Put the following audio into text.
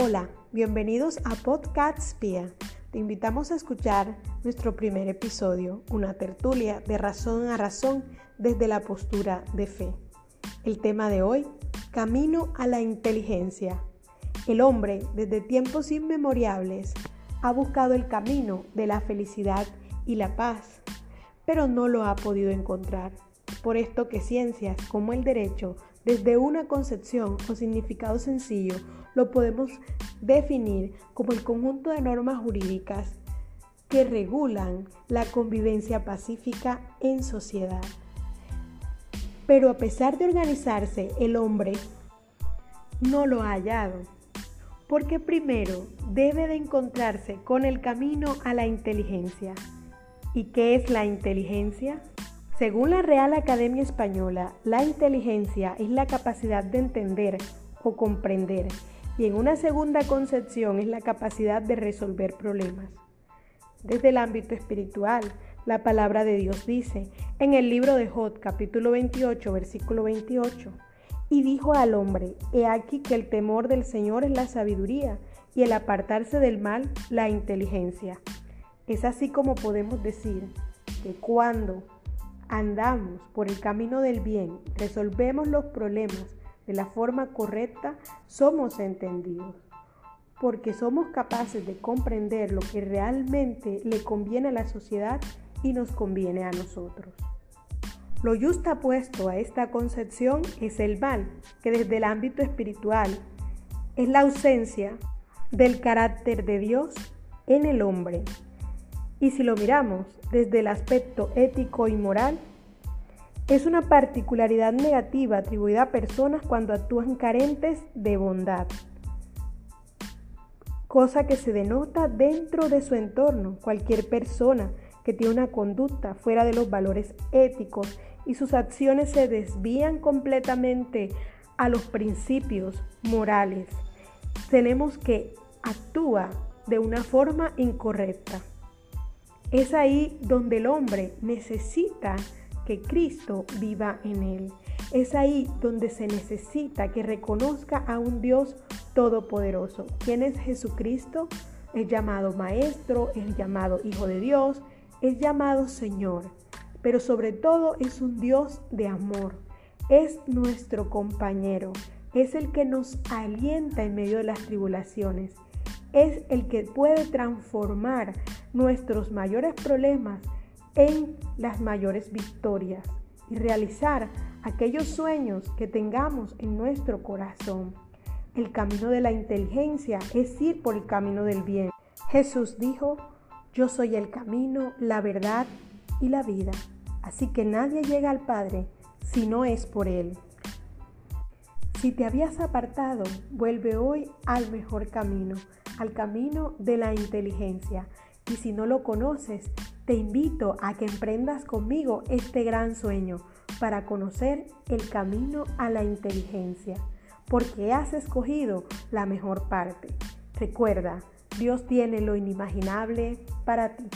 Hola, bienvenidos a Podcast Pia. Te invitamos a escuchar nuestro primer episodio, una tertulia de razón a razón desde la postura de fe. El tema de hoy, Camino a la inteligencia. El hombre, desde tiempos inmemoriales, ha buscado el camino de la felicidad y la paz, pero no lo ha podido encontrar. Por esto que ciencias como el derecho, desde una concepción o significado sencillo, lo podemos definir como el conjunto de normas jurídicas que regulan la convivencia pacífica en sociedad. Pero a pesar de organizarse, el hombre no lo ha hallado, porque primero debe de encontrarse con el camino a la inteligencia. ¿Y qué es la inteligencia? Según la Real Academia Española, la inteligencia es la capacidad de entender o comprender y en una segunda concepción es la capacidad de resolver problemas. Desde el ámbito espiritual, la palabra de Dios dice en el libro de Jod, capítulo 28, versículo 28, y dijo al hombre, he aquí que el temor del Señor es la sabiduría y el apartarse del mal la inteligencia. Es así como podemos decir que cuando andamos por el camino del bien, resolvemos los problemas de la forma correcta, somos entendidos, porque somos capaces de comprender lo que realmente le conviene a la sociedad y nos conviene a nosotros. Lo apuesto a esta concepción es el mal, que desde el ámbito espiritual es la ausencia del carácter de Dios en el hombre. Y si lo miramos desde el aspecto ético y moral, es una particularidad negativa atribuida a personas cuando actúan carentes de bondad, cosa que se denota dentro de su entorno. Cualquier persona que tiene una conducta fuera de los valores éticos y sus acciones se desvían completamente a los principios morales, tenemos que actúa de una forma incorrecta. Es ahí donde el hombre necesita que Cristo viva en él. Es ahí donde se necesita que reconozca a un Dios todopoderoso. ¿Quién es Jesucristo? Es llamado Maestro, es llamado Hijo de Dios, es llamado Señor. Pero sobre todo es un Dios de amor. Es nuestro compañero. Es el que nos alienta en medio de las tribulaciones. Es el que puede transformar nuestros mayores problemas en las mayores victorias y realizar aquellos sueños que tengamos en nuestro corazón. El camino de la inteligencia es ir por el camino del bien. Jesús dijo, yo soy el camino, la verdad y la vida. Así que nadie llega al Padre si no es por Él. Si te habías apartado, vuelve hoy al mejor camino, al camino de la inteligencia. Y si no lo conoces, te invito a que emprendas conmigo este gran sueño para conocer el camino a la inteligencia, porque has escogido la mejor parte. Recuerda, Dios tiene lo inimaginable para ti.